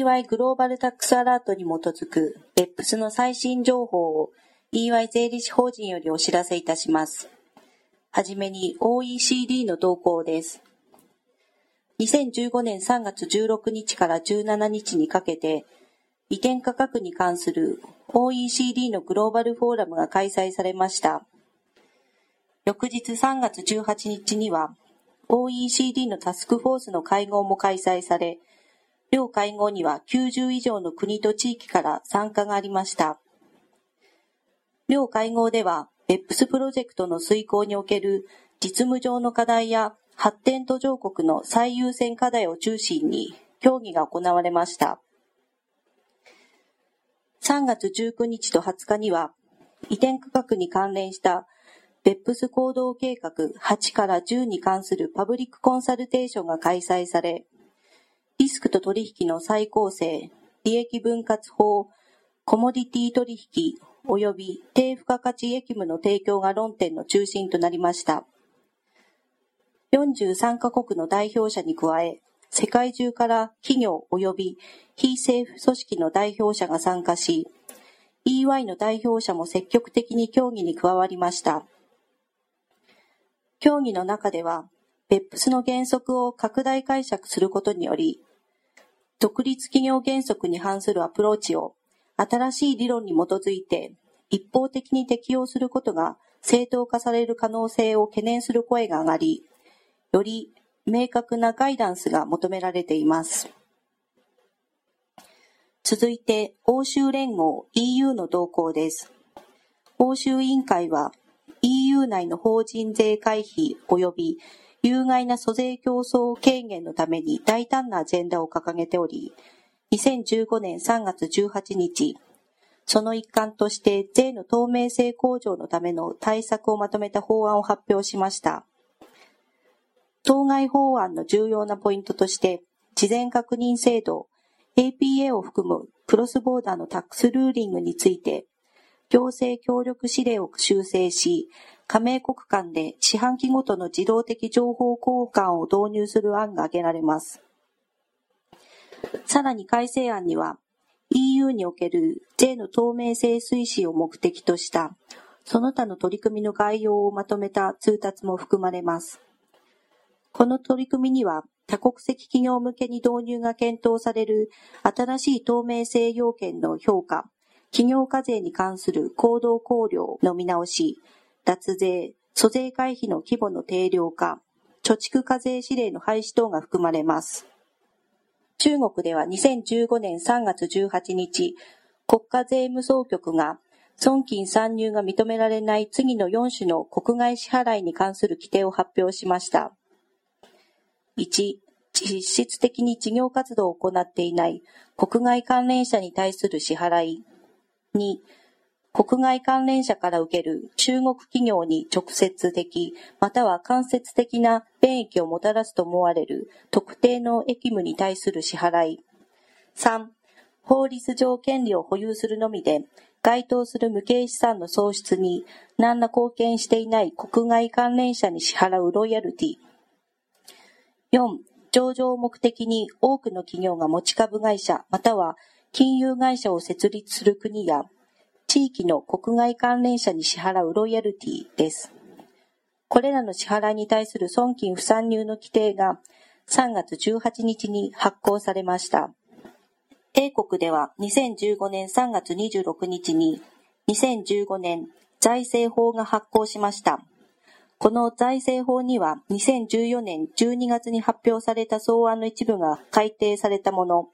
EY グローバルタックスアラートに基づく BEPS の最新情報を EY 税理士法人よりお知らせいたします。はじめに OECD の動向です。2015年3月16日から17日にかけて、移転価格に関する OECD のグローバルフォーラムが開催されました。翌日3月18日には OECD のタスクフォースの会合も開催され、両会合には90以上の国と地域から参加がありました。両会合では、BEPS プロジェクトの遂行における実務上の課題や発展途上国の最優先課題を中心に協議が行われました。3月19日と20日には、移転価格に関連したベップス行動計画8から10に関するパブリックコンサルテーションが開催され、リスクと取引の再構成、利益分割法、コモディティ取引及び低付加価値益務の提供が論点の中心となりました。43カ国の代表者に加え、世界中から企業及び非政府組織の代表者が参加し、EY の代表者も積極的に協議に加わりました。協議の中では、BEPS の原則を拡大解釈することにより、独立企業原則に反するアプローチを新しい理論に基づいて一方的に適用することが正当化される可能性を懸念する声が上がり、より明確なガイダンスが求められています。続いて、欧州連合 EU の動向です。欧州委員会は EU 内の法人税回避及び有害な租税競争軽減のために大胆なアジェンダを掲げており、2015年3月18日、その一環として税の透明性向上のための対策をまとめた法案を発表しました。当該法案の重要なポイントとして、事前確認制度、APA を含むクロスボーダーのタックスルーリングについて、行政協力指令を修正し、加盟国間で四半期ごとの自動的情報交換を導入する案が挙げられます。さらに改正案には、EU における税の透明性推進を目的とした、その他の取り組みの概要をまとめた通達も含まれます。この取り組みには、多国籍企業向けに導入が検討される新しい透明性要件の評価、企業課税に関する行動考慮の見直し、脱税、租税回避の規模の定量化、貯蓄課税指令の廃止等が含まれます。中国では2015年3月18日、国家税務総局が損金参入が認められない次の4種の国外支払いに関する規定を発表しました。1、実質的に事業活動を行っていない国外関連者に対する支払い。2、国外関連者から受ける中国企業に直接的または間接的な便益をもたらすと思われる特定の役務に対する支払い。3、法律上権利を保有するのみで該当する無形資産の創出に何ら貢献していない国外関連者に支払うロイヤルティ。4、上場を目的に多くの企業が持ち株会社または金融会社を設立する国や地域の国外関連者に支払うロイヤルティです。これらの支払いに対する損金不参入の規定が3月18日に発行されました。英国では2015年3月26日に2015年財政法が発行しました。この財政法には2014年12月に発表された草案の一部が改定されたもの、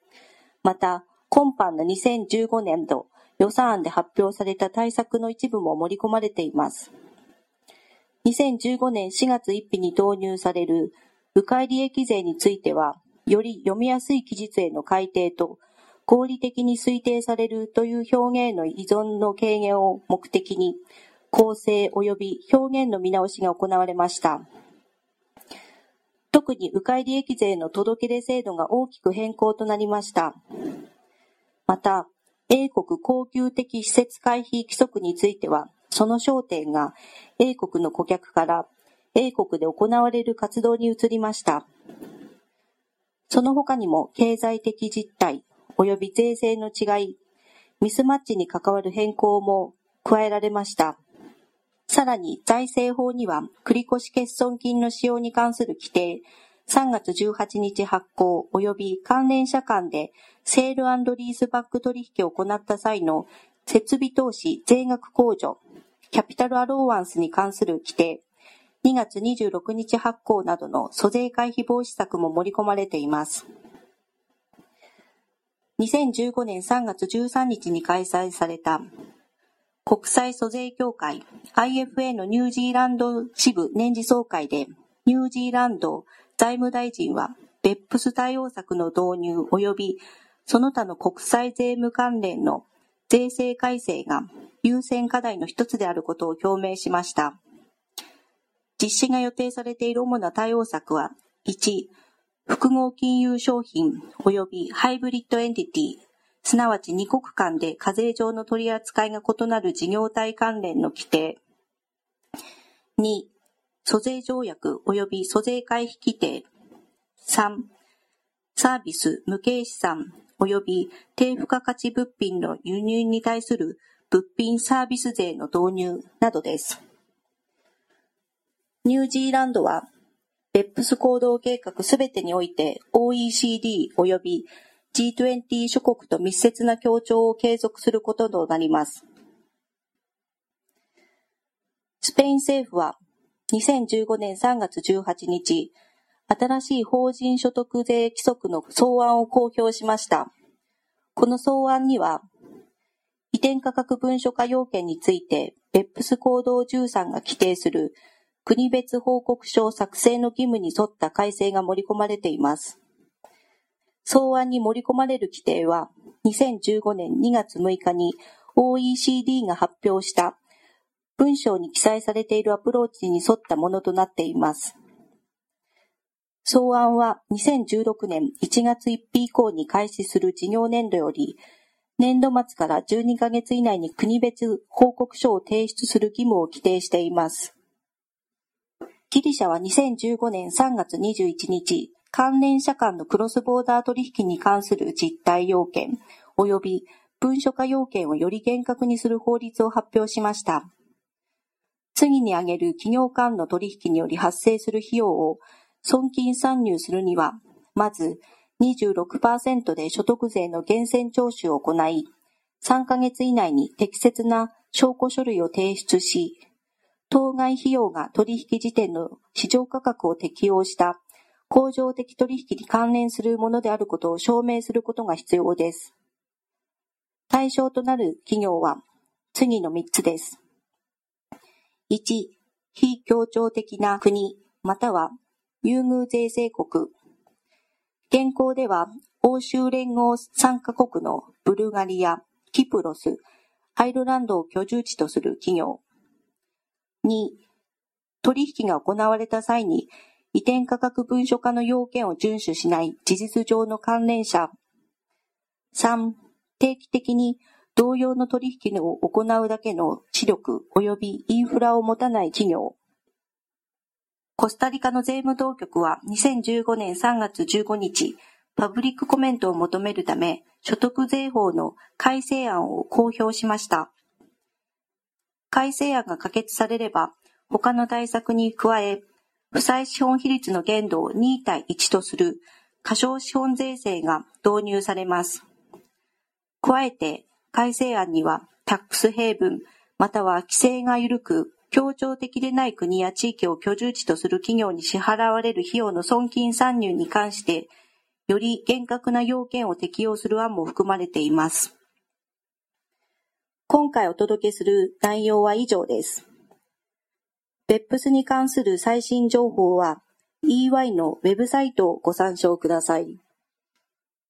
また今般の2015年度予算案で発表された対策の一部も盛り込まれています。2015年4月1日に導入される迂回利益税については、より読みやすい記述への改定と、合理的に推定されるという表現の依存の軽減を目的に、構成及び表現の見直しが行われました。特に迂回利益税の届け出制度が大きく変更となりました。また、英国恒久的施設回避規則については、その焦点が英国の顧客から英国で行われる活動に移りました。その他にも経済的実態及び税制の違い、ミスマッチに関わる変更も加えられました。さらに財政法には繰越欠損金の使用に関する規定、3月18日発行及び関連者間でセールリースバック取引を行った際の設備投資税額控除、キャピタルアローワンスに関する規定、2月26日発行などの租税回避防止策も盛り込まれています。2015年3月13日に開催された国際租税協会 IFA のニュージーランド支部年次総会でニュージーランド財務大臣は、別府ス対応策の導入及びその他の国際税務関連の税制改正が優先課題の一つであることを表明しました。実施が予定されている主な対応策は、1、複合金融商品及びハイブリッドエンティティ、すなわち二国間で課税上の取り扱いが異なる事業体関連の規定。2、租税条約及び租税回避規定。3、サービス無形資産及び低付加価値物品の輸入に対する物品サービス税の導入などです。ニュージーランドは、ベップス行動計画すべてにおいて OECD 及び G20 諸国と密接な協調を継続することとなります。スペイン政府は2015年3月18日、新しい法人所得税規則の草案を公表しました。この草案には、移転価格文書化要件について、ベップス行動13が規定する国別報告書作成の義務に沿った改正が盛り込まれています。草案に盛り込まれる規定は、2015年2月6日に OECD が発表した文章に記載されているアプローチに沿ったものとなっています。草案は2016年1月1日以降に開始する事業年度より、年度末から12ヶ月以内に国別報告書を提出する義務を規定しています。ギリシャは2015年3月21日、関連者間のクロスボーダー取引に関する実態要件及び文書化要件をより厳格にする法律を発表しました。次に挙げる企業間の取引により発生する費用を損金算入するには、まず26%で所得税の源泉徴収を行い、3ヶ月以内に適切な証拠書類を提出し、当該費用が取引時点の市場価格を適用した工場的取引に関連するものであることを証明することが必要です。対象となる企業は次の3つです。1、非協調的な国、または優遇税制国。現行では、欧州連合参加国のブルガリア、キプロス、アイルランドを居住地とする企業。2、取引が行われた際に移転価格文書化の要件を遵守しない事実上の関連者。3、定期的に同様の取引を行うだけの知力及びインフラを持たない企業。コスタリカの税務当局は2015年3月15日、パブリックコメントを求めるため、所得税法の改正案を公表しました。改正案が可決されれば、他の対策に加え、負債資本比率の限度を2対1とする過小資本税制が導入されます。加えて、改正案には、タックスヘイブン、または規制が緩く、協調的でない国や地域を居住地とする企業に支払われる費用の損金参入に関して、より厳格な要件を適用する案も含まれています。今回お届けする内容は以上です。別府スに関する最新情報は EY のウェブサイトをご参照ください。